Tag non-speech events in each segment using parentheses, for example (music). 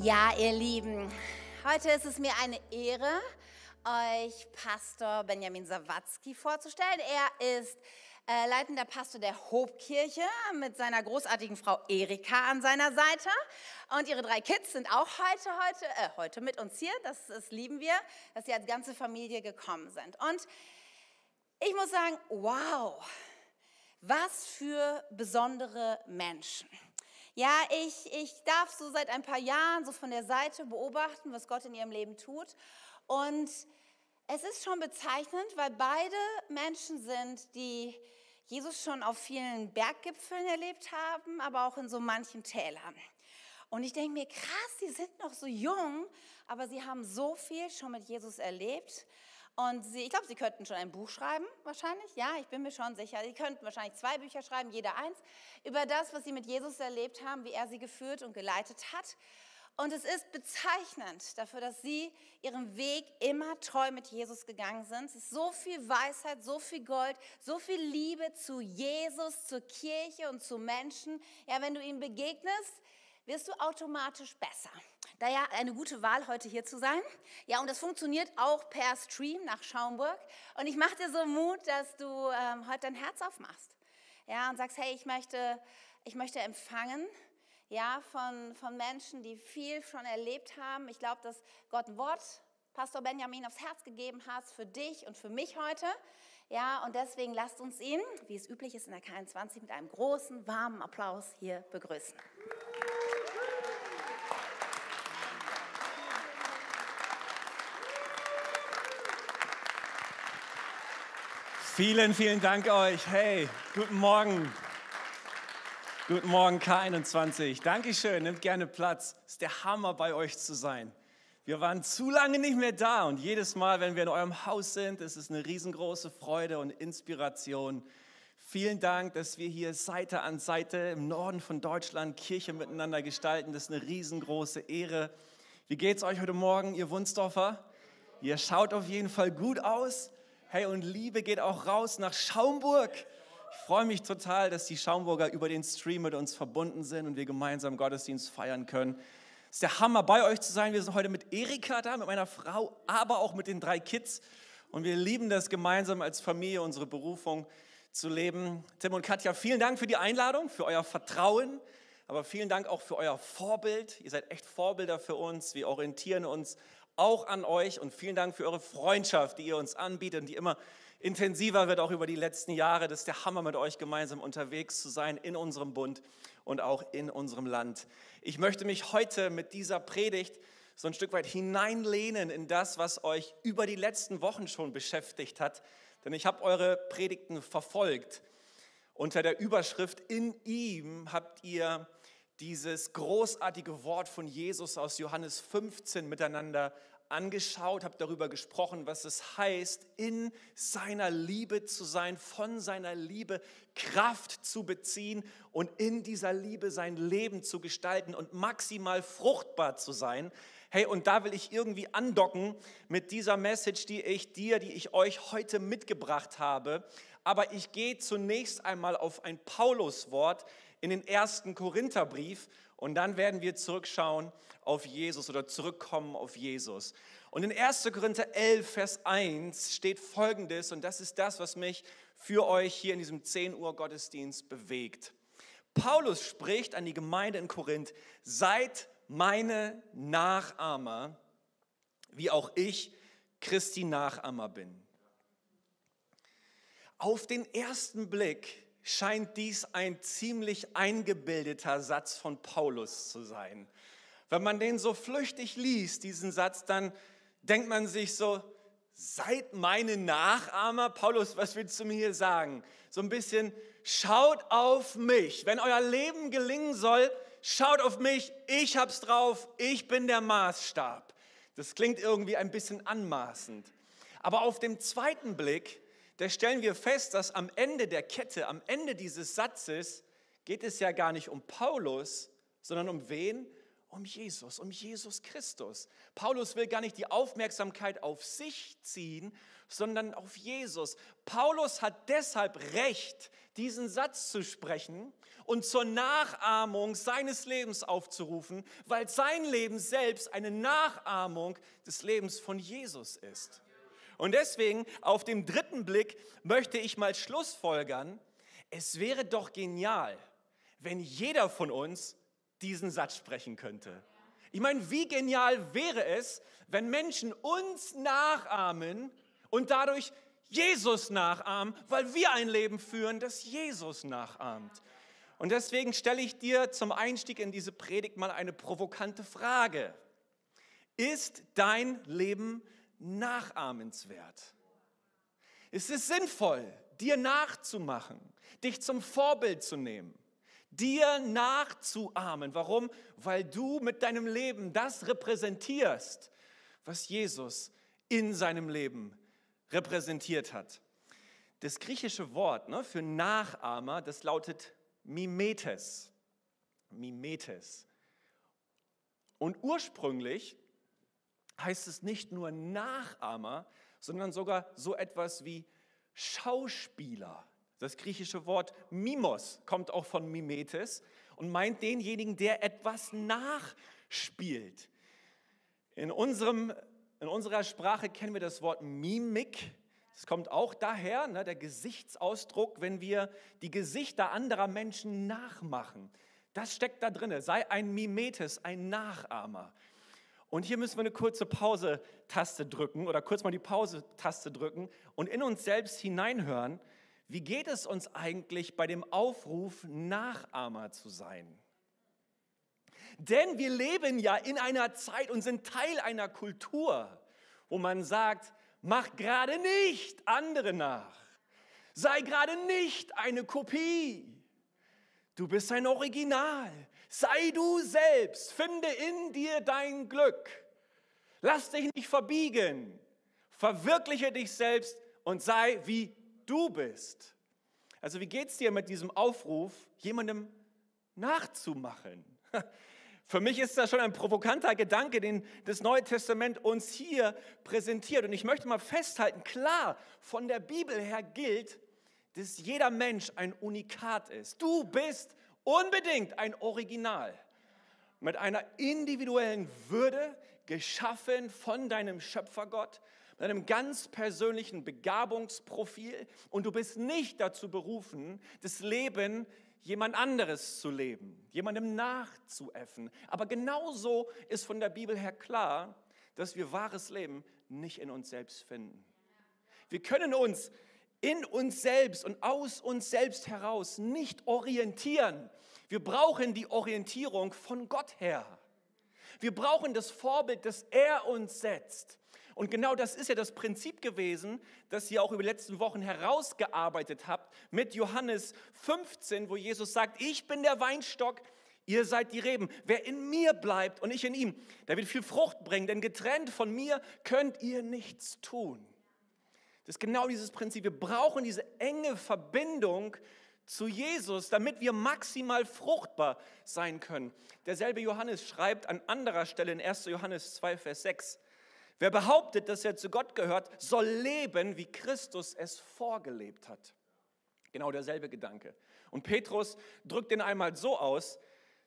Ja, ihr Lieben, heute ist es mir eine Ehre, euch Pastor Benjamin Sawatzki vorzustellen. Er ist äh, leitender Pastor der Hobkirche mit seiner großartigen Frau Erika an seiner Seite. Und ihre drei Kids sind auch heute, heute, äh, heute mit uns hier. Das, das lieben wir, dass sie als ganze Familie gekommen sind. Und ich muss sagen, wow, was für besondere Menschen. Ja, ich, ich darf so seit ein paar Jahren so von der Seite beobachten, was Gott in ihrem Leben tut. Und es ist schon bezeichnend, weil beide Menschen sind, die Jesus schon auf vielen Berggipfeln erlebt haben, aber auch in so manchen Tälern. Und ich denke mir, krass, die sind noch so jung, aber sie haben so viel schon mit Jesus erlebt. Und sie, ich glaube, sie könnten schon ein Buch schreiben, wahrscheinlich. Ja, ich bin mir schon sicher. Sie könnten wahrscheinlich zwei Bücher schreiben, jeder eins, über das, was sie mit Jesus erlebt haben, wie er sie geführt und geleitet hat. Und es ist bezeichnend dafür, dass sie ihren Weg immer treu mit Jesus gegangen sind. Es ist so viel Weisheit, so viel Gold, so viel Liebe zu Jesus, zur Kirche und zu Menschen. Ja, wenn du ihnen begegnest, wirst du automatisch besser. Daher eine gute Wahl, heute hier zu sein. Ja, und das funktioniert auch per Stream nach Schaumburg. Und ich mache dir so Mut, dass du ähm, heute dein Herz aufmachst. Ja, und sagst, hey, ich möchte, ich möchte empfangen, ja, von, von Menschen, die viel schon erlebt haben. Ich glaube, dass Gott ein Wort, Pastor Benjamin, aufs Herz gegeben hat für dich und für mich heute. Ja, und deswegen lasst uns ihn, wie es üblich ist in der K21, mit einem großen, warmen Applaus hier begrüßen. Vielen, vielen Dank euch. Hey, guten Morgen. Guten Morgen, K21. Dankeschön, nehmt gerne Platz. Ist der Hammer, bei euch zu sein. Wir waren zu lange nicht mehr da und jedes Mal, wenn wir in eurem Haus sind, ist es eine riesengroße Freude und Inspiration. Vielen Dank, dass wir hier Seite an Seite im Norden von Deutschland Kirche miteinander gestalten. Das ist eine riesengroße Ehre. Wie geht's euch heute Morgen, ihr Wunsdorfer? Ihr schaut auf jeden Fall gut aus. Hey, und Liebe geht auch raus nach Schaumburg. Ich freue mich total, dass die Schaumburger über den Stream mit uns verbunden sind und wir gemeinsam Gottesdienst feiern können. Es ist der Hammer, bei euch zu sein. Wir sind heute mit Erika da, mit meiner Frau, aber auch mit den drei Kids. Und wir lieben das gemeinsam als Familie, unsere Berufung zu leben. Tim und Katja, vielen Dank für die Einladung, für euer Vertrauen, aber vielen Dank auch für euer Vorbild. Ihr seid echt Vorbilder für uns. Wir orientieren uns auch an euch und vielen Dank für eure Freundschaft, die ihr uns anbietet und die immer intensiver wird, auch über die letzten Jahre. Das ist der Hammer, mit euch gemeinsam unterwegs zu sein in unserem Bund und auch in unserem Land. Ich möchte mich heute mit dieser Predigt so ein Stück weit hineinlehnen in das, was euch über die letzten Wochen schon beschäftigt hat. Denn ich habe eure Predigten verfolgt. Unter der Überschrift In ihm habt ihr dieses großartige Wort von Jesus aus Johannes 15 miteinander angeschaut, habe darüber gesprochen, was es heißt, in seiner Liebe zu sein, von seiner Liebe Kraft zu beziehen und in dieser Liebe sein Leben zu gestalten und maximal fruchtbar zu sein. Hey, und da will ich irgendwie andocken mit dieser Message, die ich dir, die ich euch heute mitgebracht habe. Aber ich gehe zunächst einmal auf ein Pauluswort in den ersten Korintherbrief und dann werden wir zurückschauen auf Jesus oder zurückkommen auf Jesus. Und in 1. Korinther 11, Vers 1 steht folgendes, und das ist das, was mich für euch hier in diesem 10 Uhr Gottesdienst bewegt. Paulus spricht an die Gemeinde in Korinth, seid meine Nachahmer, wie auch ich Christi Nachahmer bin. Auf den ersten Blick scheint dies ein ziemlich eingebildeter Satz von Paulus zu sein. Wenn man den so flüchtig liest, diesen Satz, dann denkt man sich so, seid meine Nachahmer. Paulus, was willst du mir hier sagen? So ein bisschen, schaut auf mich. Wenn euer Leben gelingen soll, schaut auf mich. Ich hab's drauf. Ich bin der Maßstab. Das klingt irgendwie ein bisschen anmaßend. Aber auf dem zweiten Blick da stellen wir fest, dass am Ende der Kette, am Ende dieses Satzes, geht es ja gar nicht um Paulus, sondern um wen? um Jesus, um Jesus Christus. Paulus will gar nicht die Aufmerksamkeit auf sich ziehen, sondern auf Jesus. Paulus hat deshalb Recht, diesen Satz zu sprechen und zur Nachahmung seines Lebens aufzurufen, weil sein Leben selbst eine Nachahmung des Lebens von Jesus ist. Und deswegen auf dem dritten Blick möchte ich mal Schlussfolgern, es wäre doch genial, wenn jeder von uns diesen Satz sprechen könnte. Ich meine, wie genial wäre es, wenn Menschen uns nachahmen und dadurch Jesus nachahmen, weil wir ein Leben führen, das Jesus nachahmt. Und deswegen stelle ich dir zum Einstieg in diese Predigt mal eine provokante Frage. Ist dein Leben nachahmenswert? Ist es sinnvoll, dir nachzumachen, dich zum Vorbild zu nehmen? dir nachzuahmen. Warum? Weil du mit deinem Leben das repräsentierst, was Jesus in seinem Leben repräsentiert hat. Das griechische Wort ne, für Nachahmer, das lautet Mimetes. Mimetes. Und ursprünglich heißt es nicht nur Nachahmer, sondern sogar so etwas wie Schauspieler. Das griechische Wort Mimos kommt auch von Mimetes und meint denjenigen, der etwas nachspielt. In, unserem, in unserer Sprache kennen wir das Wort Mimik. Es kommt auch daher, ne, der Gesichtsausdruck, wenn wir die Gesichter anderer Menschen nachmachen. Das steckt da drin. Sei ein Mimetes, ein Nachahmer. Und hier müssen wir eine kurze Pause-Taste drücken oder kurz mal die Pause-Taste drücken und in uns selbst hineinhören wie geht es uns eigentlich bei dem Aufruf, Nachahmer zu sein? Denn wir leben ja in einer Zeit und sind Teil einer Kultur, wo man sagt, mach gerade nicht andere nach. Sei gerade nicht eine Kopie. Du bist ein Original. Sei du selbst. Finde in dir dein Glück. Lass dich nicht verbiegen. Verwirkliche dich selbst und sei wie du bist. Also wie geht es dir mit diesem Aufruf, jemandem nachzumachen? (laughs) Für mich ist das schon ein provokanter Gedanke, den das Neue Testament uns hier präsentiert. Und ich möchte mal festhalten, klar, von der Bibel her gilt, dass jeder Mensch ein Unikat ist. Du bist unbedingt ein Original mit einer individuellen Würde, geschaffen von deinem Schöpfergott mit einem ganz persönlichen Begabungsprofil und du bist nicht dazu berufen, das Leben jemand anderes zu leben, jemandem nachzuäffen. Aber genauso ist von der Bibel her klar, dass wir wahres Leben nicht in uns selbst finden. Wir können uns in uns selbst und aus uns selbst heraus nicht orientieren. Wir brauchen die Orientierung von Gott her. Wir brauchen das Vorbild, das er uns setzt. Und genau das ist ja das Prinzip gewesen, das ihr auch über die letzten Wochen herausgearbeitet habt mit Johannes 15, wo Jesus sagt, ich bin der Weinstock, ihr seid die Reben. Wer in mir bleibt und ich in ihm, der wird viel Frucht bringen, denn getrennt von mir könnt ihr nichts tun. Das ist genau dieses Prinzip. Wir brauchen diese enge Verbindung zu Jesus, damit wir maximal fruchtbar sein können. Derselbe Johannes schreibt an anderer Stelle in 1. Johannes 2, Vers 6, Wer behauptet, dass er zu Gott gehört, soll leben, wie Christus es vorgelebt hat. Genau derselbe Gedanke. Und Petrus drückt den einmal so aus,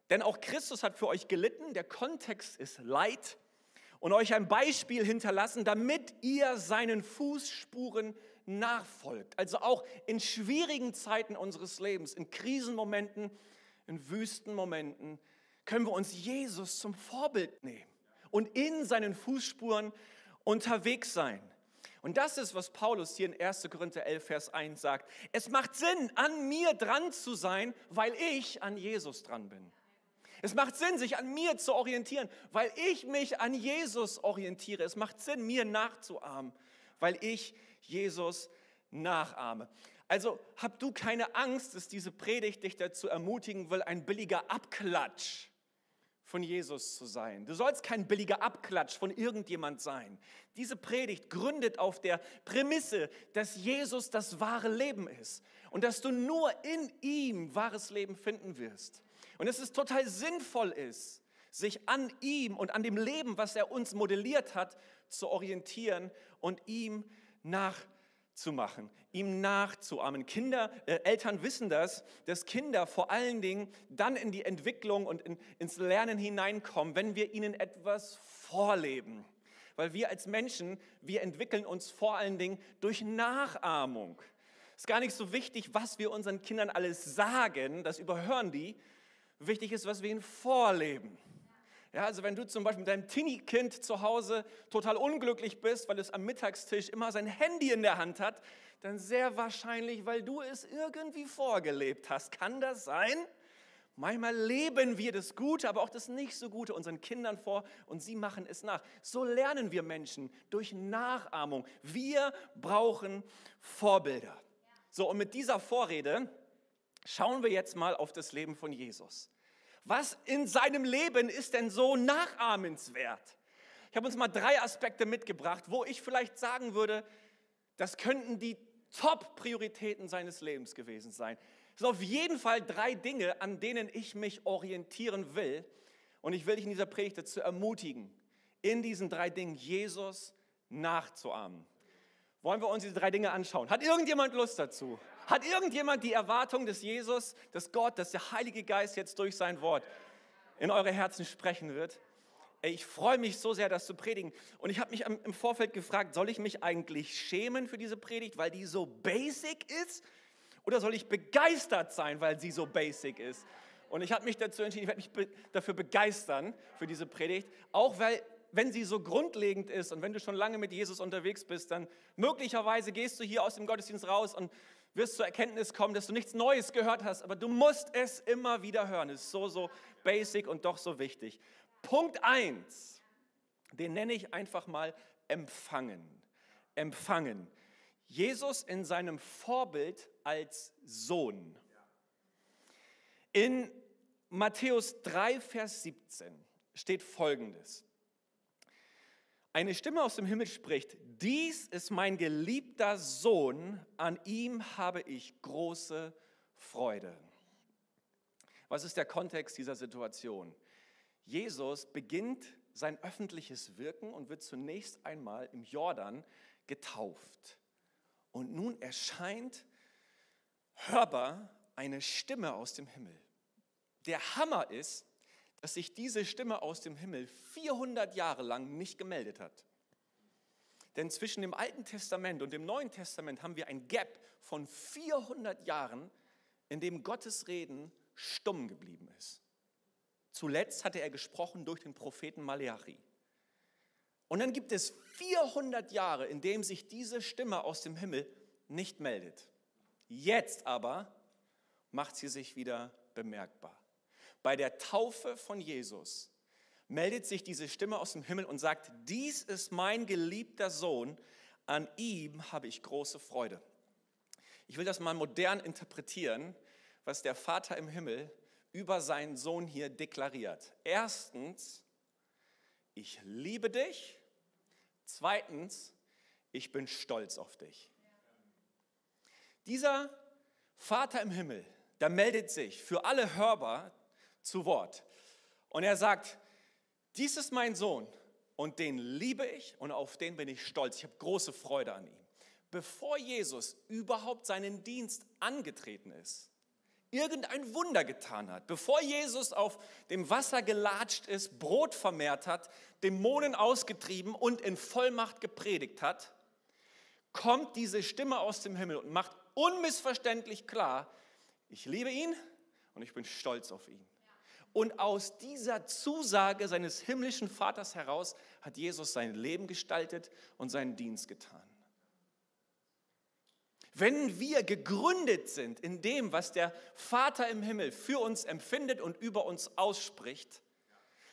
denn auch Christus hat für euch gelitten, der Kontext ist Leid und euch ein Beispiel hinterlassen, damit ihr seinen Fußspuren nachfolgt. Also auch in schwierigen Zeiten unseres Lebens, in Krisenmomenten, in Wüstenmomenten, können wir uns Jesus zum Vorbild nehmen und in seinen Fußspuren unterwegs sein. Und das ist, was Paulus hier in 1. Korinther 11, Vers 1 sagt. Es macht Sinn, an mir dran zu sein, weil ich an Jesus dran bin. Es macht Sinn, sich an mir zu orientieren, weil ich mich an Jesus orientiere. Es macht Sinn, mir nachzuahmen, weil ich Jesus nachahme. Also hab du keine Angst, dass diese Predigt dich dazu ermutigen will, ein billiger Abklatsch von Jesus zu sein. Du sollst kein billiger Abklatsch von irgendjemand sein. Diese Predigt gründet auf der Prämisse, dass Jesus das wahre Leben ist und dass du nur in ihm wahres Leben finden wirst. Und dass es total sinnvoll ist, sich an ihm und an dem Leben, was er uns modelliert hat, zu orientieren und ihm nachzumachen, ihm nachzuahmen. Kinder, äh, Eltern wissen das, dass Kinder vor allen Dingen dann in die Entwicklung und in, ins Lernen hineinkommen, wenn wir ihnen etwas vorleben. Weil wir als Menschen, wir entwickeln uns vor allen Dingen durch Nachahmung. Es ist gar nicht so wichtig, was wir unseren Kindern alles sagen, das überhören die. Wichtig ist, was wir ihnen vorleben. Ja, also wenn du zum Beispiel mit deinem Teenie-Kind zu Hause total unglücklich bist, weil es am Mittagstisch immer sein Handy in der Hand hat, dann sehr wahrscheinlich, weil du es irgendwie vorgelebt hast. Kann das sein? Manchmal leben wir das Gute, aber auch das nicht so Gute unseren Kindern vor und sie machen es nach. So lernen wir Menschen durch Nachahmung. Wir brauchen Vorbilder. So, und mit dieser Vorrede schauen wir jetzt mal auf das Leben von Jesus. Was in seinem Leben ist denn so nachahmenswert? Ich habe uns mal drei Aspekte mitgebracht, wo ich vielleicht sagen würde, das könnten die Top-Prioritäten seines Lebens gewesen sein. Es sind auf jeden Fall drei Dinge, an denen ich mich orientieren will. Und ich will dich in dieser Predigt dazu ermutigen, in diesen drei Dingen Jesus nachzuahmen. Wollen wir uns diese drei Dinge anschauen? Hat irgendjemand Lust dazu? Hat irgendjemand die Erwartung, dass Jesus, dass Gott, dass der Heilige Geist jetzt durch sein Wort in eure Herzen sprechen wird? Ich freue mich so sehr, das zu predigen. Und ich habe mich im Vorfeld gefragt, soll ich mich eigentlich schämen für diese Predigt, weil die so basic ist? Oder soll ich begeistert sein, weil sie so basic ist? Und ich habe mich dazu entschieden, ich werde mich dafür begeistern, für diese Predigt. Auch weil, wenn sie so grundlegend ist und wenn du schon lange mit Jesus unterwegs bist, dann möglicherweise gehst du hier aus dem Gottesdienst raus und wirst zur Erkenntnis kommen, dass du nichts Neues gehört hast, aber du musst es immer wieder hören. Es ist so, so basic und doch so wichtig. Punkt 1, den nenne ich einfach mal empfangen. Empfangen. Jesus in seinem Vorbild als Sohn. In Matthäus 3, Vers 17 steht folgendes. Eine Stimme aus dem Himmel spricht, dies ist mein geliebter Sohn, an ihm habe ich große Freude. Was ist der Kontext dieser Situation? Jesus beginnt sein öffentliches Wirken und wird zunächst einmal im Jordan getauft. Und nun erscheint hörbar eine Stimme aus dem Himmel. Der Hammer ist, dass sich diese Stimme aus dem Himmel 400 Jahre lang nicht gemeldet hat. Denn zwischen dem Alten Testament und dem Neuen Testament haben wir ein Gap von 400 Jahren, in dem Gottes Reden stumm geblieben ist. Zuletzt hatte er gesprochen durch den Propheten Maleachi. Und dann gibt es 400 Jahre, in dem sich diese Stimme aus dem Himmel nicht meldet. Jetzt aber macht sie sich wieder bemerkbar. Bei der Taufe von Jesus meldet sich diese Stimme aus dem Himmel und sagt, dies ist mein geliebter Sohn, an ihm habe ich große Freude. Ich will das mal modern interpretieren, was der Vater im Himmel über seinen Sohn hier deklariert. Erstens, ich liebe dich. Zweitens, ich bin stolz auf dich. Dieser Vater im Himmel, der meldet sich für alle hörbar zu Wort. Und er sagt, dies ist mein Sohn und den liebe ich und auf den bin ich stolz. Ich habe große Freude an ihm. Bevor Jesus überhaupt seinen Dienst angetreten ist, irgendein Wunder getan hat, bevor Jesus auf dem Wasser gelatscht ist, Brot vermehrt hat, Dämonen ausgetrieben und in Vollmacht gepredigt hat, kommt diese Stimme aus dem Himmel und macht unmissverständlich klar, ich liebe ihn und ich bin stolz auf ihn. Und aus dieser Zusage seines himmlischen Vaters heraus hat Jesus sein Leben gestaltet und seinen Dienst getan. Wenn wir gegründet sind in dem, was der Vater im Himmel für uns empfindet und über uns ausspricht,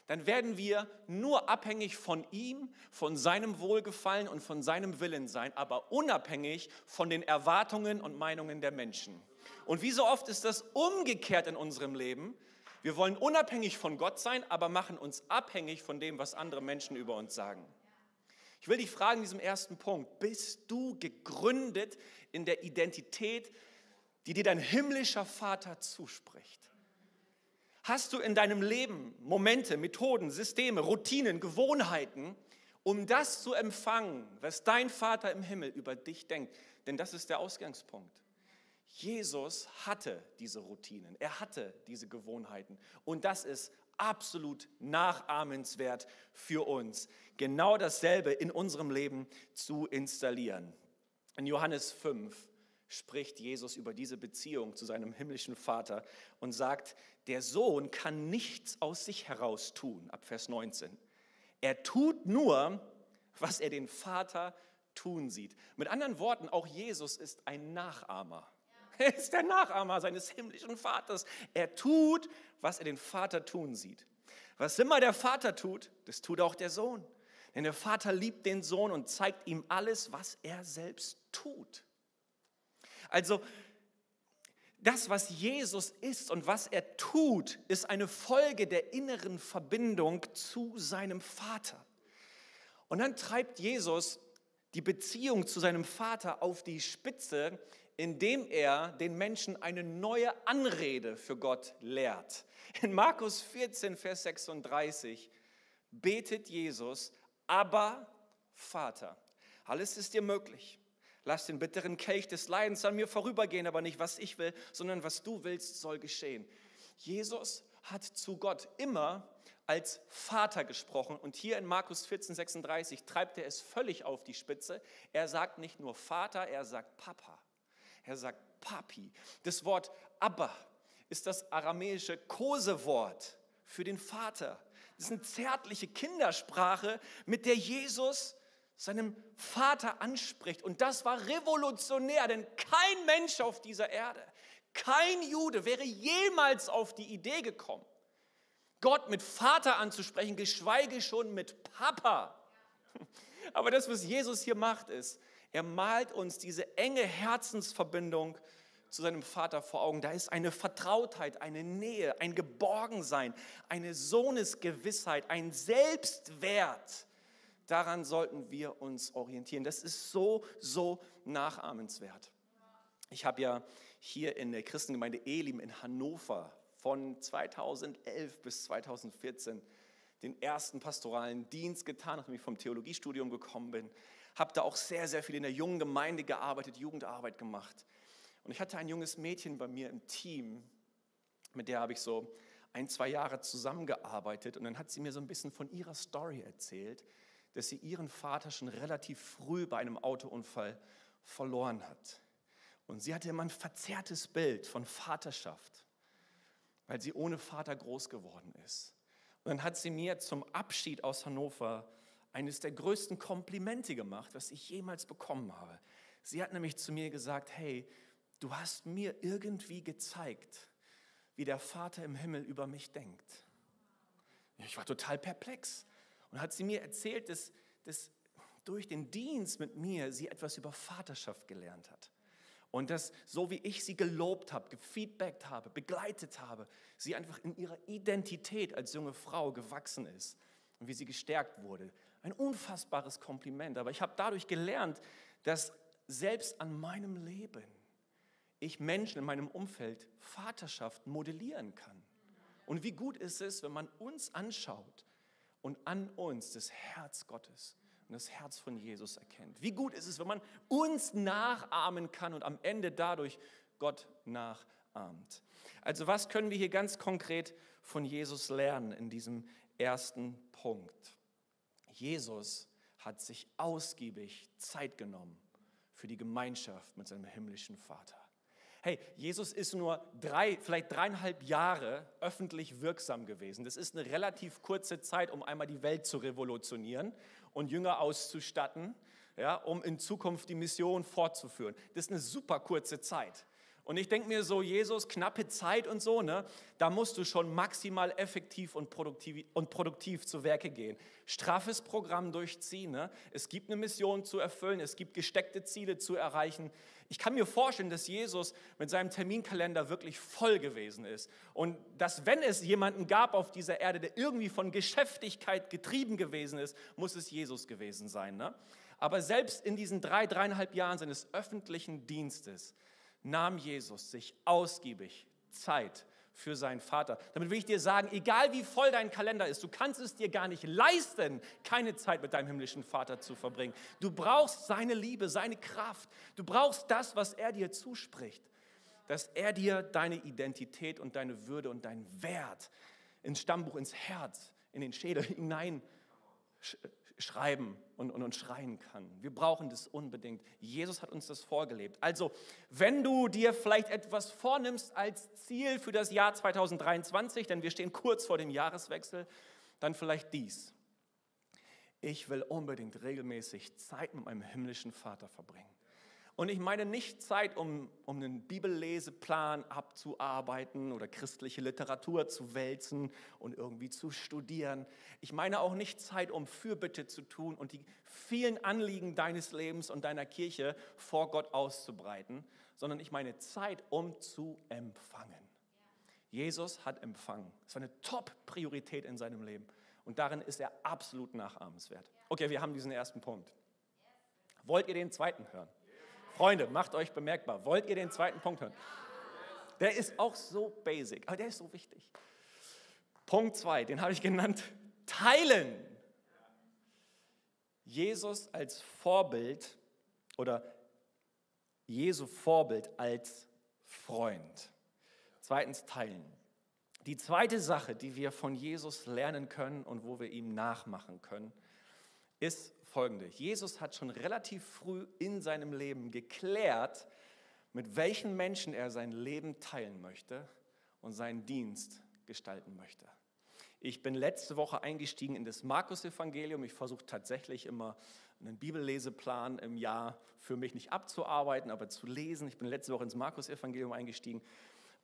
dann werden wir nur abhängig von ihm, von seinem Wohlgefallen und von seinem Willen sein, aber unabhängig von den Erwartungen und Meinungen der Menschen. Und wie so oft ist das umgekehrt in unserem Leben. Wir wollen unabhängig von Gott sein, aber machen uns abhängig von dem, was andere Menschen über uns sagen. Ich will dich fragen in diesem ersten Punkt, bist du gegründet in der Identität, die dir dein himmlischer Vater zuspricht? Hast du in deinem Leben Momente, Methoden, Systeme, Routinen, Gewohnheiten, um das zu empfangen, was dein Vater im Himmel über dich denkt? Denn das ist der Ausgangspunkt. Jesus hatte diese Routinen, er hatte diese Gewohnheiten und das ist absolut nachahmenswert für uns, genau dasselbe in unserem Leben zu installieren. In Johannes 5 spricht Jesus über diese Beziehung zu seinem himmlischen Vater und sagt, der Sohn kann nichts aus sich heraus tun, ab Vers 19. Er tut nur, was er den Vater tun sieht. Mit anderen Worten, auch Jesus ist ein Nachahmer. Er ist der Nachahmer seines himmlischen Vaters. Er tut, was er den Vater tun sieht. Was immer der Vater tut, das tut auch der Sohn. Denn der Vater liebt den Sohn und zeigt ihm alles, was er selbst tut. Also das, was Jesus ist und was er tut, ist eine Folge der inneren Verbindung zu seinem Vater. Und dann treibt Jesus die Beziehung zu seinem Vater auf die Spitze, indem er den Menschen eine neue Anrede für Gott lehrt. In Markus 14, Vers 36 betet Jesus, aber Vater, alles ist dir möglich. Lass den bitteren Kelch des Leidens an mir vorübergehen, aber nicht was ich will, sondern was du willst, soll geschehen. Jesus hat zu Gott immer als Vater gesprochen. Und hier in Markus 14, 36 treibt er es völlig auf die Spitze. Er sagt nicht nur Vater, er sagt Papa. Er sagt Papi. Das Wort Abba ist das aramäische Kosewort für den Vater. Das ist eine zärtliche Kindersprache, mit der Jesus seinem Vater anspricht. Und das war revolutionär, denn kein Mensch auf dieser Erde, kein Jude wäre jemals auf die Idee gekommen, Gott mit Vater anzusprechen, geschweige schon mit Papa. (laughs) Aber das, was Jesus hier macht, ist, er malt uns diese enge Herzensverbindung zu seinem Vater vor Augen. Da ist eine Vertrautheit, eine Nähe, ein Geborgensein, eine Sohnesgewissheit, ein Selbstwert. Daran sollten wir uns orientieren. Das ist so, so nachahmenswert. Ich habe ja hier in der Christengemeinde Elim in Hannover von 2011 bis 2014 den ersten pastoralen Dienst getan, nachdem ich vom Theologiestudium gekommen bin habe da auch sehr, sehr viel in der jungen Gemeinde gearbeitet, Jugendarbeit gemacht. Und ich hatte ein junges Mädchen bei mir im Team, mit der habe ich so ein, zwei Jahre zusammengearbeitet. Und dann hat sie mir so ein bisschen von ihrer Story erzählt, dass sie ihren Vater schon relativ früh bei einem Autounfall verloren hat. Und sie hatte immer ein verzerrtes Bild von Vaterschaft, weil sie ohne Vater groß geworden ist. Und dann hat sie mir zum Abschied aus Hannover eines der größten Komplimente gemacht, was ich jemals bekommen habe. Sie hat nämlich zu mir gesagt, hey, du hast mir irgendwie gezeigt, wie der Vater im Himmel über mich denkt. Ich war total perplex und hat sie mir erzählt, dass, dass durch den Dienst mit mir sie etwas über Vaterschaft gelernt hat. Und dass so wie ich sie gelobt habe, gefeedbackt habe, begleitet habe, sie einfach in ihrer Identität als junge Frau gewachsen ist und wie sie gestärkt wurde. Ein unfassbares Kompliment. Aber ich habe dadurch gelernt, dass selbst an meinem Leben ich Menschen in meinem Umfeld Vaterschaft modellieren kann. Und wie gut ist es, wenn man uns anschaut und an uns das Herz Gottes und das Herz von Jesus erkennt. Wie gut ist es, wenn man uns nachahmen kann und am Ende dadurch Gott nachahmt. Also was können wir hier ganz konkret von Jesus lernen in diesem ersten Punkt? Jesus hat sich ausgiebig Zeit genommen für die Gemeinschaft mit seinem himmlischen Vater. Hey, Jesus ist nur drei, vielleicht dreieinhalb Jahre öffentlich wirksam gewesen. Das ist eine relativ kurze Zeit, um einmal die Welt zu revolutionieren und Jünger auszustatten, ja, um in Zukunft die Mission fortzuführen. Das ist eine super kurze Zeit. Und ich denke mir so, Jesus, knappe Zeit und so, ne, da musst du schon maximal effektiv und produktiv, und produktiv zu Werke gehen. Straffes Programm durchziehen. Ne? Es gibt eine Mission zu erfüllen, es gibt gesteckte Ziele zu erreichen. Ich kann mir vorstellen, dass Jesus mit seinem Terminkalender wirklich voll gewesen ist. Und dass, wenn es jemanden gab auf dieser Erde, der irgendwie von Geschäftigkeit getrieben gewesen ist, muss es Jesus gewesen sein. Ne? Aber selbst in diesen drei, dreieinhalb Jahren seines öffentlichen Dienstes, nahm Jesus sich ausgiebig Zeit für seinen Vater. Damit will ich dir sagen, egal wie voll dein Kalender ist, du kannst es dir gar nicht leisten, keine Zeit mit deinem himmlischen Vater zu verbringen. Du brauchst seine Liebe, seine Kraft. Du brauchst das, was er dir zuspricht. Dass er dir deine Identität und deine Würde und deinen Wert ins Stammbuch, ins Herz, in den Schädel (laughs) hinein schreiben und, und, und schreien kann. Wir brauchen das unbedingt. Jesus hat uns das vorgelebt. Also, wenn du dir vielleicht etwas vornimmst als Ziel für das Jahr 2023, denn wir stehen kurz vor dem Jahreswechsel, dann vielleicht dies. Ich will unbedingt regelmäßig Zeit mit meinem himmlischen Vater verbringen. Und ich meine nicht Zeit, um, um einen Bibelleseplan abzuarbeiten oder christliche Literatur zu wälzen und irgendwie zu studieren. Ich meine auch nicht Zeit, um Fürbitte zu tun und die vielen Anliegen deines Lebens und deiner Kirche vor Gott auszubreiten, sondern ich meine Zeit, um zu empfangen. Jesus hat empfangen. Das war eine Top-Priorität in seinem Leben. Und darin ist er absolut nachahmenswert. Okay, wir haben diesen ersten Punkt. Wollt ihr den zweiten hören? Freunde, macht euch bemerkbar. Wollt ihr den zweiten Punkt hören? Der ist auch so basic, aber der ist so wichtig. Punkt zwei, den habe ich genannt, teilen. Jesus als Vorbild oder Jesu Vorbild als Freund. Zweitens teilen. Die zweite Sache, die wir von Jesus lernen können und wo wir ihm nachmachen können, ist folgende. Jesus hat schon relativ früh in seinem Leben geklärt, mit welchen Menschen er sein Leben teilen möchte und seinen Dienst gestalten möchte. Ich bin letzte Woche eingestiegen in das Markus-Evangelium. Ich versuche tatsächlich immer einen Bibelleseplan im Jahr für mich nicht abzuarbeiten, aber zu lesen. Ich bin letzte Woche ins Markus-Evangelium eingestiegen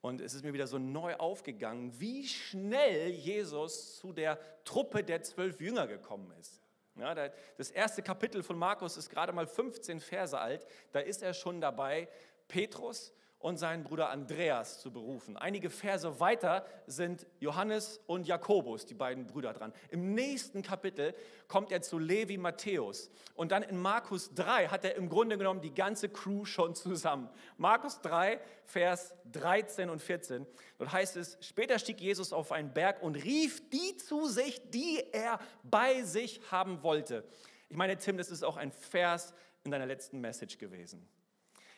und es ist mir wieder so neu aufgegangen, wie schnell Jesus zu der Truppe der zwölf Jünger gekommen ist. Ja, das erste Kapitel von Markus ist gerade mal 15 Verse alt. Da ist er schon dabei, Petrus und seinen Bruder Andreas zu berufen. Einige Verse weiter sind Johannes und Jakobus, die beiden Brüder dran. Im nächsten Kapitel kommt er zu Levi Matthäus. Und dann in Markus 3 hat er im Grunde genommen die ganze Crew schon zusammen. Markus 3, Vers 13 und 14. Dort heißt es, später stieg Jesus auf einen Berg und rief die zu sich, die er bei sich haben wollte. Ich meine, Tim, das ist auch ein Vers in deiner letzten Message gewesen.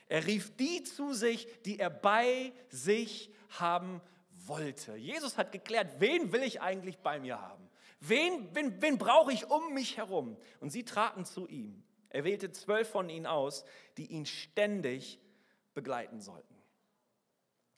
Er rief die zu sich, die er bei sich haben wollte. Jesus hat geklärt, wen will ich eigentlich bei mir haben? Wen, wen, wen brauche ich um mich herum? Und sie traten zu ihm. Er wählte zwölf von ihnen aus, die ihn ständig begleiten sollten.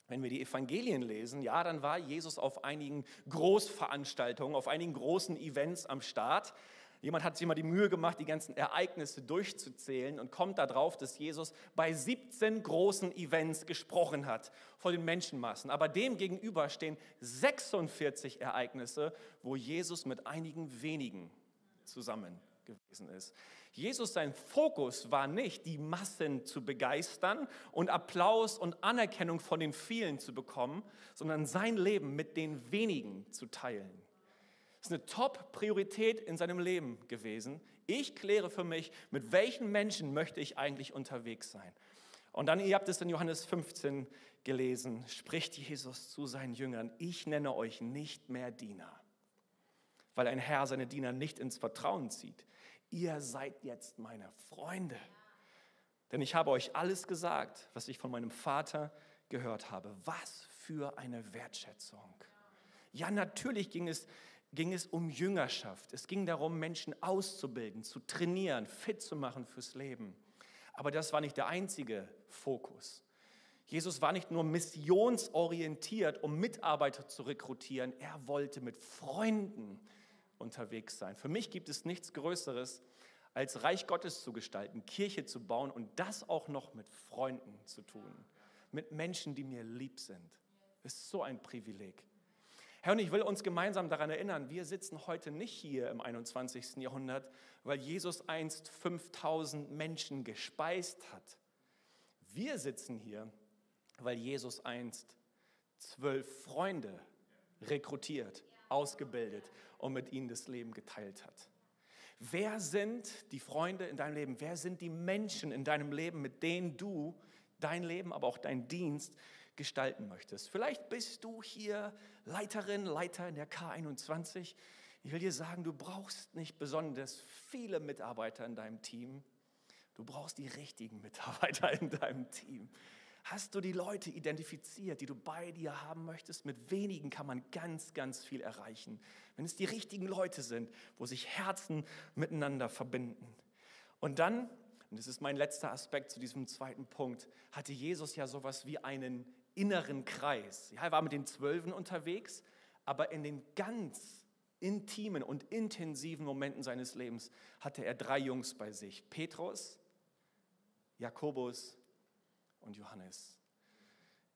Wenn wir die Evangelien lesen, ja, dann war Jesus auf einigen Großveranstaltungen, auf einigen großen Events am Start. Jemand hat sich mal die Mühe gemacht, die ganzen Ereignisse durchzuzählen und kommt darauf, dass Jesus bei 17 großen Events gesprochen hat vor den Menschenmassen. Aber dem gegenüber stehen 46 Ereignisse, wo Jesus mit einigen wenigen zusammen gewesen ist. Jesus, sein Fokus war nicht, die Massen zu begeistern und Applaus und Anerkennung von den vielen zu bekommen, sondern sein Leben mit den wenigen zu teilen. Das ist eine Top-Priorität in seinem Leben gewesen. Ich kläre für mich, mit welchen Menschen möchte ich eigentlich unterwegs sein. Und dann, ihr habt es in Johannes 15 gelesen, spricht Jesus zu seinen Jüngern, ich nenne euch nicht mehr Diener, weil ein Herr seine Diener nicht ins Vertrauen zieht. Ihr seid jetzt meine Freunde. Denn ich habe euch alles gesagt, was ich von meinem Vater gehört habe. Was für eine Wertschätzung. Ja, natürlich ging es ging es um Jüngerschaft. Es ging darum, Menschen auszubilden, zu trainieren, fit zu machen fürs Leben. Aber das war nicht der einzige Fokus. Jesus war nicht nur missionsorientiert, um Mitarbeiter zu rekrutieren, er wollte mit Freunden unterwegs sein. Für mich gibt es nichts Größeres, als Reich Gottes zu gestalten, Kirche zu bauen und das auch noch mit Freunden zu tun, mit Menschen, die mir lieb sind. Das ist so ein Privileg. Herr, und ich will uns gemeinsam daran erinnern, wir sitzen heute nicht hier im 21. Jahrhundert, weil Jesus einst 5000 Menschen gespeist hat. Wir sitzen hier, weil Jesus einst zwölf Freunde rekrutiert, ausgebildet und mit ihnen das Leben geteilt hat. Wer sind die Freunde in deinem Leben? Wer sind die Menschen in deinem Leben, mit denen du dein Leben, aber auch deinen Dienst gestalten möchtest. Vielleicht bist du hier Leiterin, Leiter in der K21. Ich will dir sagen, du brauchst nicht besonders viele Mitarbeiter in deinem Team. Du brauchst die richtigen (laughs) Mitarbeiter in deinem Team. Hast du die Leute identifiziert, die du bei dir haben möchtest? Mit wenigen kann man ganz, ganz viel erreichen. Wenn es die richtigen Leute sind, wo sich Herzen miteinander verbinden. Und dann, und das ist mein letzter Aspekt zu diesem zweiten Punkt, hatte Jesus ja sowas wie einen inneren Kreis. Ja, er war mit den Zwölfen unterwegs, aber in den ganz intimen und intensiven Momenten seines Lebens hatte er drei Jungs bei sich. Petrus, Jakobus und Johannes.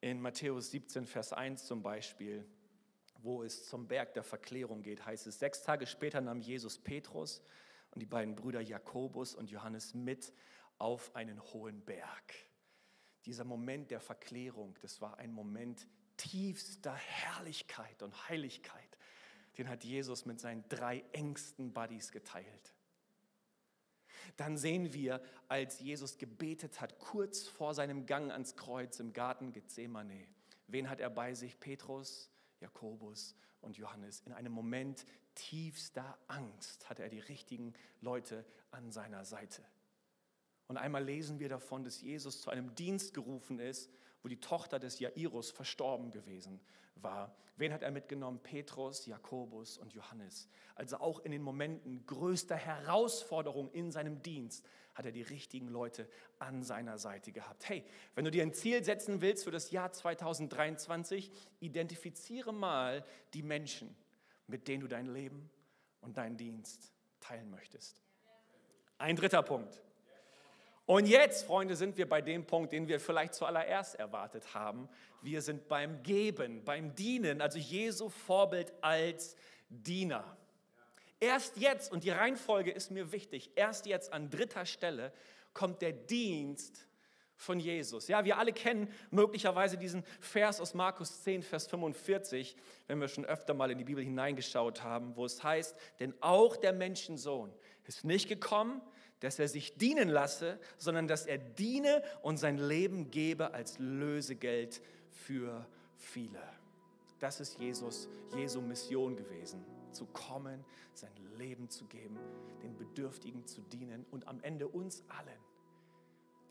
In Matthäus 17, Vers 1 zum Beispiel, wo es zum Berg der Verklärung geht, heißt es, sechs Tage später nahm Jesus Petrus und die beiden Brüder Jakobus und Johannes mit auf einen hohen Berg. Dieser Moment der Verklärung, das war ein Moment tiefster Herrlichkeit und Heiligkeit. Den hat Jesus mit seinen drei engsten Buddies geteilt. Dann sehen wir, als Jesus gebetet hat, kurz vor seinem Gang ans Kreuz im Garten Gethsemane. Wen hat er bei sich? Petrus, Jakobus und Johannes. In einem Moment tiefster Angst hatte er die richtigen Leute an seiner Seite. Und einmal lesen wir davon, dass Jesus zu einem Dienst gerufen ist, wo die Tochter des Jairus verstorben gewesen war. Wen hat er mitgenommen? Petrus, Jakobus und Johannes. Also auch in den Momenten größter Herausforderung in seinem Dienst hat er die richtigen Leute an seiner Seite gehabt. Hey, wenn du dir ein Ziel setzen willst für das Jahr 2023, identifiziere mal die Menschen, mit denen du dein Leben und deinen Dienst teilen möchtest. Ein dritter Punkt. Und jetzt, Freunde, sind wir bei dem Punkt, den wir vielleicht zuallererst erwartet haben. Wir sind beim Geben, beim Dienen, also Jesu Vorbild als Diener. Erst jetzt, und die Reihenfolge ist mir wichtig, erst jetzt an dritter Stelle kommt der Dienst von Jesus. Ja, wir alle kennen möglicherweise diesen Vers aus Markus 10, Vers 45, wenn wir schon öfter mal in die Bibel hineingeschaut haben, wo es heißt, denn auch der Menschensohn ist nicht gekommen, dass er sich dienen lasse, sondern dass er diene und sein Leben gebe als Lösegeld für viele. Das ist Jesus, Jesu Mission gewesen, zu kommen, sein Leben zu geben, den Bedürftigen zu dienen und am Ende uns allen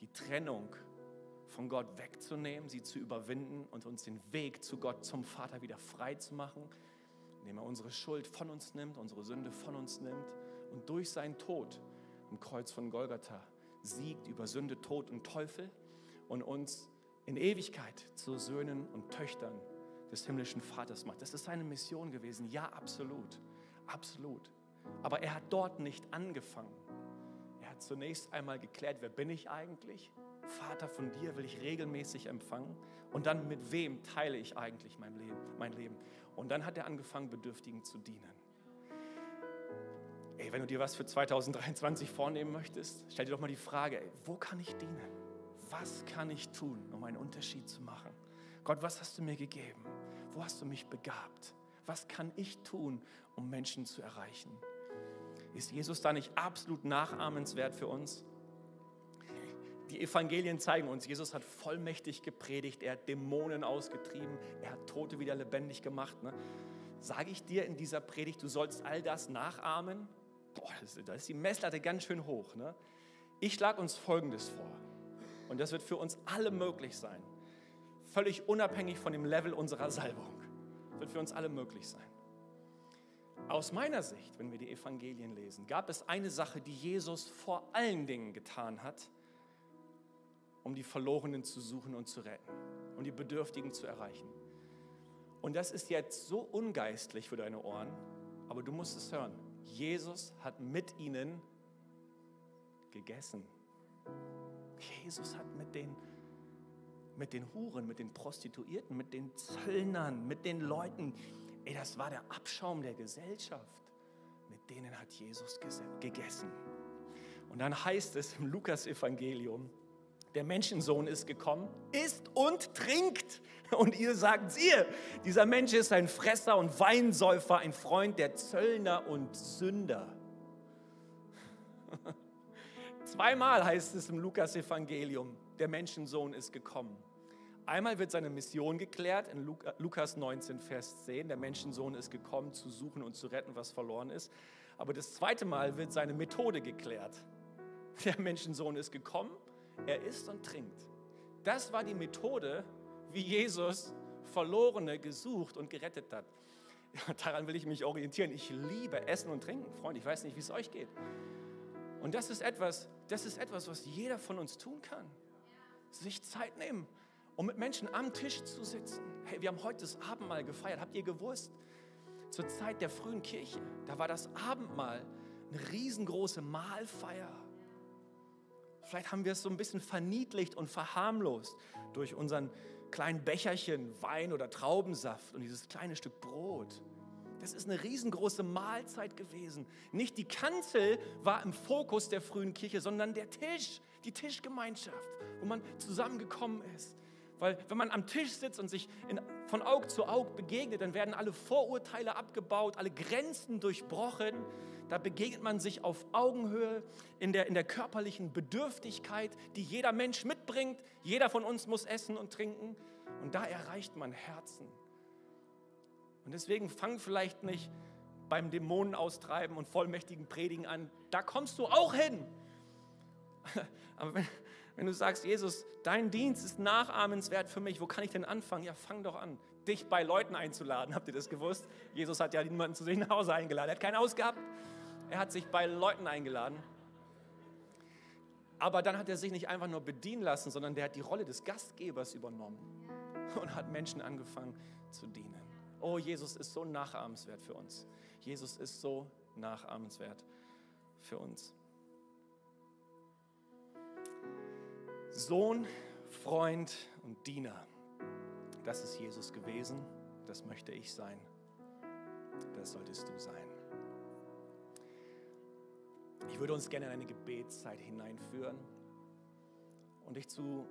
die Trennung von Gott wegzunehmen, sie zu überwinden und uns den Weg zu Gott, zum Vater wieder frei zu machen, indem er unsere Schuld von uns nimmt, unsere Sünde von uns nimmt und durch seinen Tod am Kreuz von Golgatha siegt über Sünde, Tod und Teufel und uns in Ewigkeit zu Söhnen und Töchtern des himmlischen Vaters macht. Das ist seine Mission gewesen. Ja, absolut. Absolut. Aber er hat dort nicht angefangen. Er hat zunächst einmal geklärt, wer bin ich eigentlich? Vater, von dir will ich regelmäßig empfangen. Und dann mit wem teile ich eigentlich mein Leben? Mein Leben? Und dann hat er angefangen, Bedürftigen zu dienen. Ey, wenn du dir was für 2023 vornehmen möchtest, stell dir doch mal die Frage, ey, wo kann ich dienen? Was kann ich tun, um einen Unterschied zu machen? Gott, was hast du mir gegeben? Wo hast du mich begabt? Was kann ich tun, um Menschen zu erreichen? Ist Jesus da nicht absolut nachahmenswert für uns? Die Evangelien zeigen uns, Jesus hat vollmächtig gepredigt, er hat Dämonen ausgetrieben, er hat Tote wieder lebendig gemacht. Ne? Sage ich dir in dieser Predigt, du sollst all das nachahmen? Boah, da ist die Messlatte ganz schön hoch. Ne? Ich schlage uns Folgendes vor. Und das wird für uns alle möglich sein. Völlig unabhängig von dem Level unserer Salbung. Wird für uns alle möglich sein. Aus meiner Sicht, wenn wir die Evangelien lesen, gab es eine Sache, die Jesus vor allen Dingen getan hat, um die Verlorenen zu suchen und zu retten, um die Bedürftigen zu erreichen. Und das ist jetzt so ungeistlich für deine Ohren, aber du musst es hören. Jesus hat mit ihnen gegessen. Jesus hat mit den, mit den Huren, mit den Prostituierten, mit den Zöllnern, mit den Leuten, ey, das war der Abschaum der Gesellschaft. Mit denen hat Jesus gegessen. Und dann heißt es im Lukas-Evangelium, der Menschensohn ist gekommen, isst und trinkt. Und ihr sagt, siehe, dieser Mensch ist ein Fresser und Weinsäufer, ein Freund der Zöllner und Sünder. (laughs) Zweimal heißt es im Lukas-Evangelium, der Menschensohn ist gekommen. Einmal wird seine Mission geklärt in Lukas 19, Vers 10. Der Menschensohn ist gekommen, zu suchen und zu retten, was verloren ist. Aber das zweite Mal wird seine Methode geklärt. Der Menschensohn ist gekommen, er isst und trinkt. Das war die Methode, wie Jesus Verlorene gesucht und gerettet hat. Daran will ich mich orientieren. Ich liebe Essen und Trinken, Freunde. Ich weiß nicht, wie es euch geht. Und das ist etwas, das ist etwas, was jeder von uns tun kann. Sich Zeit nehmen, um mit Menschen am Tisch zu sitzen. Hey, wir haben heute das Abendmahl gefeiert. Habt ihr gewusst? Zur Zeit der frühen Kirche, da war das Abendmahl eine riesengroße Mahlfeier. Vielleicht haben wir es so ein bisschen verniedlicht und verharmlost durch unseren kleinen Becherchen Wein oder Traubensaft und dieses kleine Stück Brot. Das ist eine riesengroße Mahlzeit gewesen. Nicht die Kanzel war im Fokus der frühen Kirche, sondern der Tisch, die Tischgemeinschaft, wo man zusammengekommen ist. Weil wenn man am Tisch sitzt und sich in, von Aug zu Aug begegnet, dann werden alle Vorurteile abgebaut, alle Grenzen durchbrochen. Da begegnet man sich auf Augenhöhe in der, in der körperlichen Bedürftigkeit, die jeder Mensch mitbringt. Jeder von uns muss essen und trinken. Und da erreicht man Herzen. Und deswegen fang vielleicht nicht beim Dämonen austreiben und vollmächtigen Predigen an. Da kommst du auch hin. (laughs) Aber wenn, wenn du sagst, Jesus, dein Dienst ist nachahmenswert für mich, wo kann ich denn anfangen? Ja, fang doch an, dich bei Leuten einzuladen. Habt ihr das gewusst? Jesus hat ja niemanden zu sich nach Hause eingeladen. Er hat kein Haus. Er hat sich bei Leuten eingeladen. Aber dann hat er sich nicht einfach nur bedienen lassen, sondern der hat die Rolle des Gastgebers übernommen und hat Menschen angefangen zu dienen. Oh, Jesus ist so nachahmenswert für uns. Jesus ist so nachahmenswert für uns. Sohn, Freund und Diener. Das ist Jesus gewesen, das möchte ich sein, das solltest du sein. Ich würde uns gerne in eine Gebetszeit hineinführen und dich zu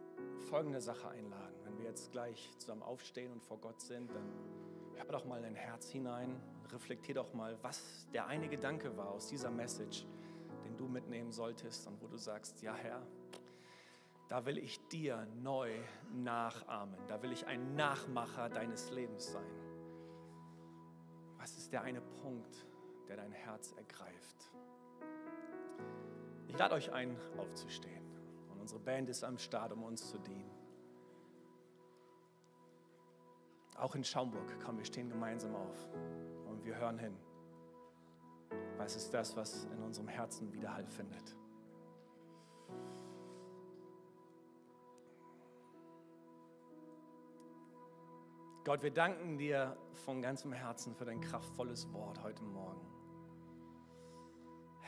folgender Sache einladen. Wenn wir jetzt gleich zusammen aufstehen und vor Gott sind, dann hör doch mal in dein Herz hinein, reflektier doch mal, was der eine Gedanke war aus dieser Message, den du mitnehmen solltest und wo du sagst, ja Herr, da will ich dir neu nachahmen. Da will ich ein Nachmacher deines Lebens sein. Was ist der eine Punkt, der dein Herz ergreift? Ich lade euch ein, aufzustehen. Und unsere Band ist am Start, um uns zu dienen. Auch in Schaumburg, komm, wir stehen gemeinsam auf und wir hören hin. Was ist das, was in unserem Herzen Widerhall findet? Gott, wir danken dir von ganzem Herzen für dein kraftvolles Wort heute Morgen.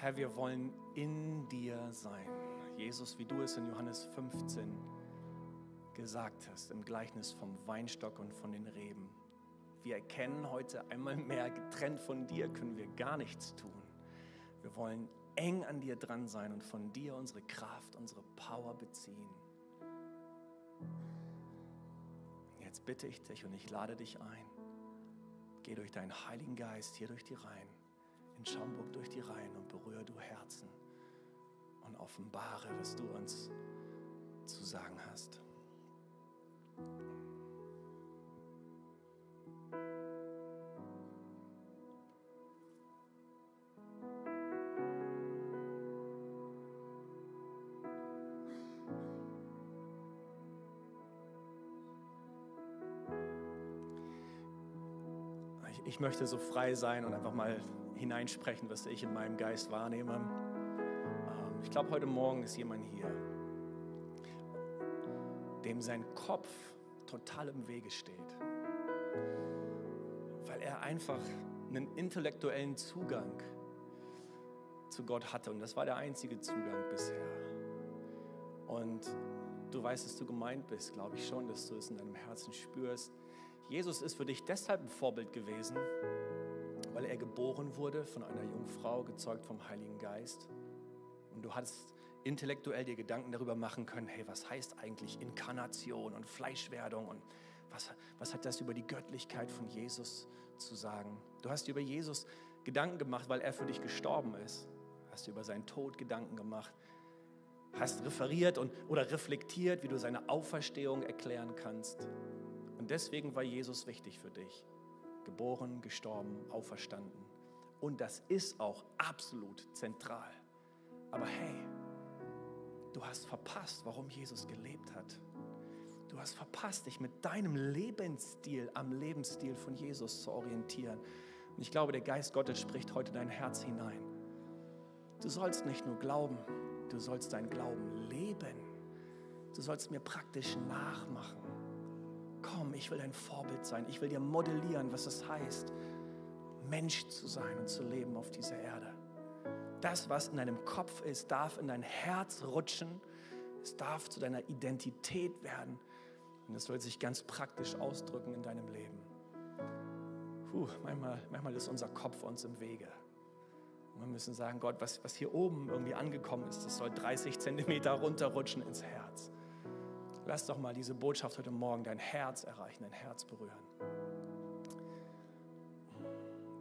Herr, wir wollen in dir sein. Jesus, wie du es in Johannes 15 gesagt hast, im Gleichnis vom Weinstock und von den Reben. Wir erkennen heute einmal mehr, getrennt von dir können wir gar nichts tun. Wir wollen eng an dir dran sein und von dir unsere Kraft, unsere Power beziehen. jetzt bitte ich dich und ich lade dich ein. Geh durch deinen Heiligen Geist hier durch die Reihen, in Schaumburg durch die Reihen und berühre du Herzen und offenbare, was du uns zu sagen hast. ich möchte so frei sein und einfach mal hineinsprechen, was ich in meinem Geist wahrnehme. Ähm, ich glaube, heute Morgen ist jemand hier, dem sein Kopf total im Wege steht, weil er einfach einen intellektuellen Zugang zu Gott hatte und das war der einzige Zugang bisher. Und du weißt, dass du gemeint bist, glaube ich schon, dass du es in deinem Herzen spürst Jesus ist für dich deshalb ein Vorbild gewesen, weil er geboren wurde von einer Jungfrau, gezeugt vom Heiligen Geist. Und du hattest intellektuell dir Gedanken darüber machen können, hey, was heißt eigentlich Inkarnation und Fleischwerdung und was, was hat das über die Göttlichkeit von Jesus zu sagen? Du hast dir über Jesus Gedanken gemacht, weil er für dich gestorben ist. Hast dir über seinen Tod Gedanken gemacht. hast referiert und, oder reflektiert, wie du seine Auferstehung erklären kannst. Und deswegen war Jesus wichtig für dich. Geboren, gestorben, auferstanden. Und das ist auch absolut zentral. Aber hey, du hast verpasst, warum Jesus gelebt hat. Du hast verpasst, dich mit deinem Lebensstil am Lebensstil von Jesus zu orientieren. Und ich glaube, der Geist Gottes spricht heute dein Herz hinein. Du sollst nicht nur glauben, du sollst deinen Glauben leben. Du sollst mir praktisch nachmachen. Komm, ich will dein Vorbild sein. Ich will dir modellieren, was es heißt, Mensch zu sein und zu leben auf dieser Erde. Das, was in deinem Kopf ist, darf in dein Herz rutschen. Es darf zu deiner Identität werden. Und es soll sich ganz praktisch ausdrücken in deinem Leben. Puh, manchmal, manchmal ist unser Kopf uns im Wege. Und wir müssen sagen, Gott, was, was hier oben irgendwie angekommen ist, das soll 30 Zentimeter runterrutschen ins Herz. Lass doch mal diese Botschaft heute Morgen dein Herz erreichen, dein Herz berühren.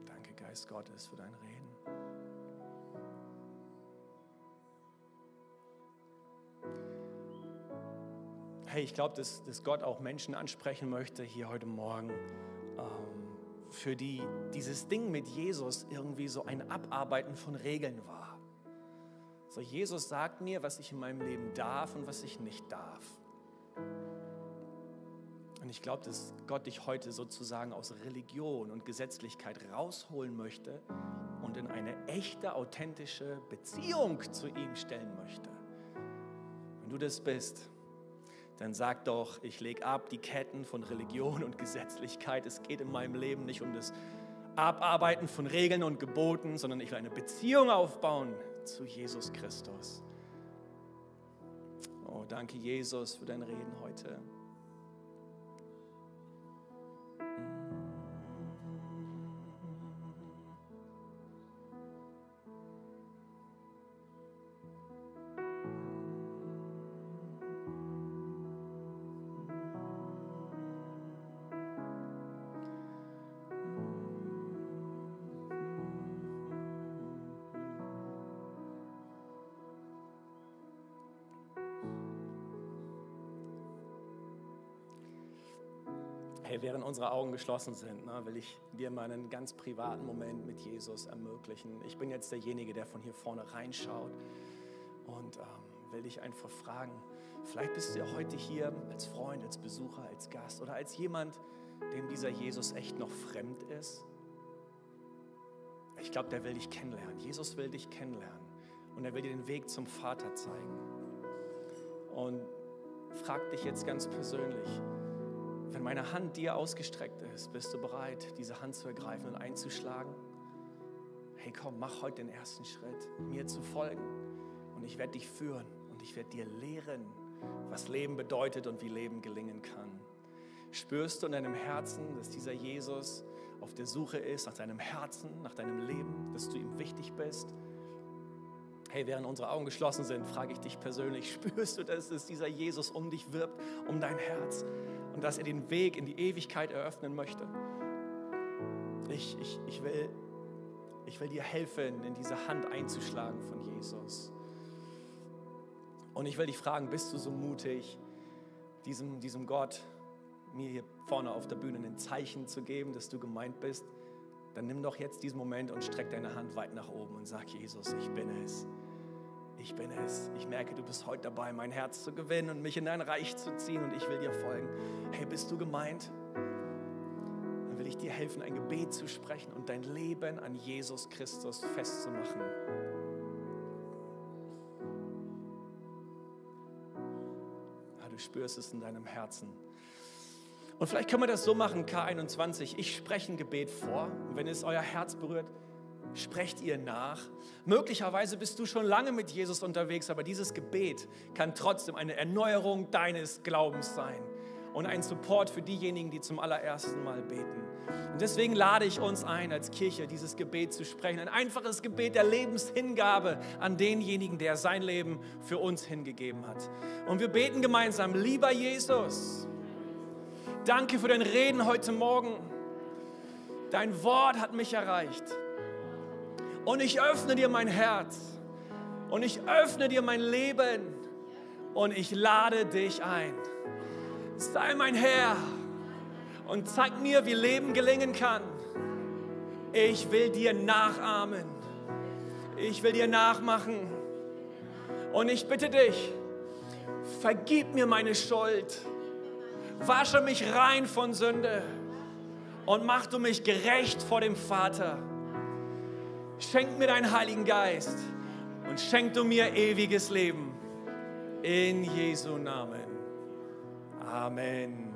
Danke, Geist Gottes, für dein Reden. Hey, ich glaube, dass, dass Gott auch Menschen ansprechen möchte hier heute Morgen, ähm, für die dieses Ding mit Jesus irgendwie so ein Abarbeiten von Regeln war. So, Jesus sagt mir, was ich in meinem Leben darf und was ich nicht darf. Und ich glaube, dass Gott dich heute sozusagen aus Religion und Gesetzlichkeit rausholen möchte und in eine echte, authentische Beziehung zu ihm stellen möchte. Wenn du das bist, dann sag doch, ich lege ab die Ketten von Religion und Gesetzlichkeit. Es geht in meinem Leben nicht um das Abarbeiten von Regeln und Geboten, sondern ich will eine Beziehung aufbauen zu Jesus Christus. Oh, danke Jesus für dein Reden heute. Unsere Augen geschlossen sind, ne, will ich dir mal einen ganz privaten Moment mit Jesus ermöglichen. Ich bin jetzt derjenige, der von hier vorne reinschaut und ähm, will dich einfach fragen, vielleicht bist du ja heute hier als Freund, als Besucher, als Gast oder als jemand, dem dieser Jesus echt noch fremd ist. Ich glaube, der will dich kennenlernen. Jesus will dich kennenlernen und er will dir den Weg zum Vater zeigen. Und frag dich jetzt ganz persönlich, wenn meine Hand dir ausgestreckt ist, bist du bereit, diese Hand zu ergreifen und einzuschlagen? Hey, komm, mach heute den ersten Schritt, mir zu folgen. Und ich werde dich führen und ich werde dir lehren, was Leben bedeutet und wie Leben gelingen kann. Spürst du in deinem Herzen, dass dieser Jesus auf der Suche ist nach deinem Herzen, nach deinem Leben, dass du ihm wichtig bist? Hey, während unsere Augen geschlossen sind, frage ich dich persönlich, (laughs) spürst du, dass es dieser Jesus um dich wirbt, um dein Herz und dass er den Weg in die Ewigkeit eröffnen möchte? Ich, ich, ich, will, ich will dir helfen, in diese Hand einzuschlagen von Jesus. Und ich will dich fragen, bist du so mutig, diesem, diesem Gott mir hier vorne auf der Bühne ein Zeichen zu geben, dass du gemeint bist? Dann nimm doch jetzt diesen Moment und streck deine Hand weit nach oben und sag, Jesus, ich bin es ich bin es. Ich merke, du bist heute dabei, mein Herz zu gewinnen und mich in dein Reich zu ziehen und ich will dir folgen. Hey, bist du gemeint? Dann will ich dir helfen, ein Gebet zu sprechen und dein Leben an Jesus Christus festzumachen. Ja, du spürst es in deinem Herzen. Und vielleicht können wir das so machen, K21. Ich spreche ein Gebet vor. Und wenn es euer Herz berührt, sprecht ihr nach. Möglicherweise bist du schon lange mit Jesus unterwegs, aber dieses Gebet kann trotzdem eine Erneuerung deines Glaubens sein und ein Support für diejenigen, die zum allerersten Mal beten. Und deswegen lade ich uns ein, als Kirche dieses Gebet zu sprechen. Ein einfaches Gebet der Lebenshingabe an denjenigen, der sein Leben für uns hingegeben hat. Und wir beten gemeinsam, lieber Jesus, danke für dein Reden heute Morgen. Dein Wort hat mich erreicht. Und ich öffne dir mein Herz. Und ich öffne dir mein Leben. und ich lade dich ein. Sei mein Herr und zeig mir, wie Leben gelingen kann. Ich will dir nachahmen. Ich will dir nachmachen. Und ich bitte dich, vergib mir meine Schuld. Wasche mich rein von Sünde und mach du mich gerecht vor dem Vater. Schenk mir deinen Heiligen Geist und schenk du mir ewiges Leben. In Jesu Namen. Amen.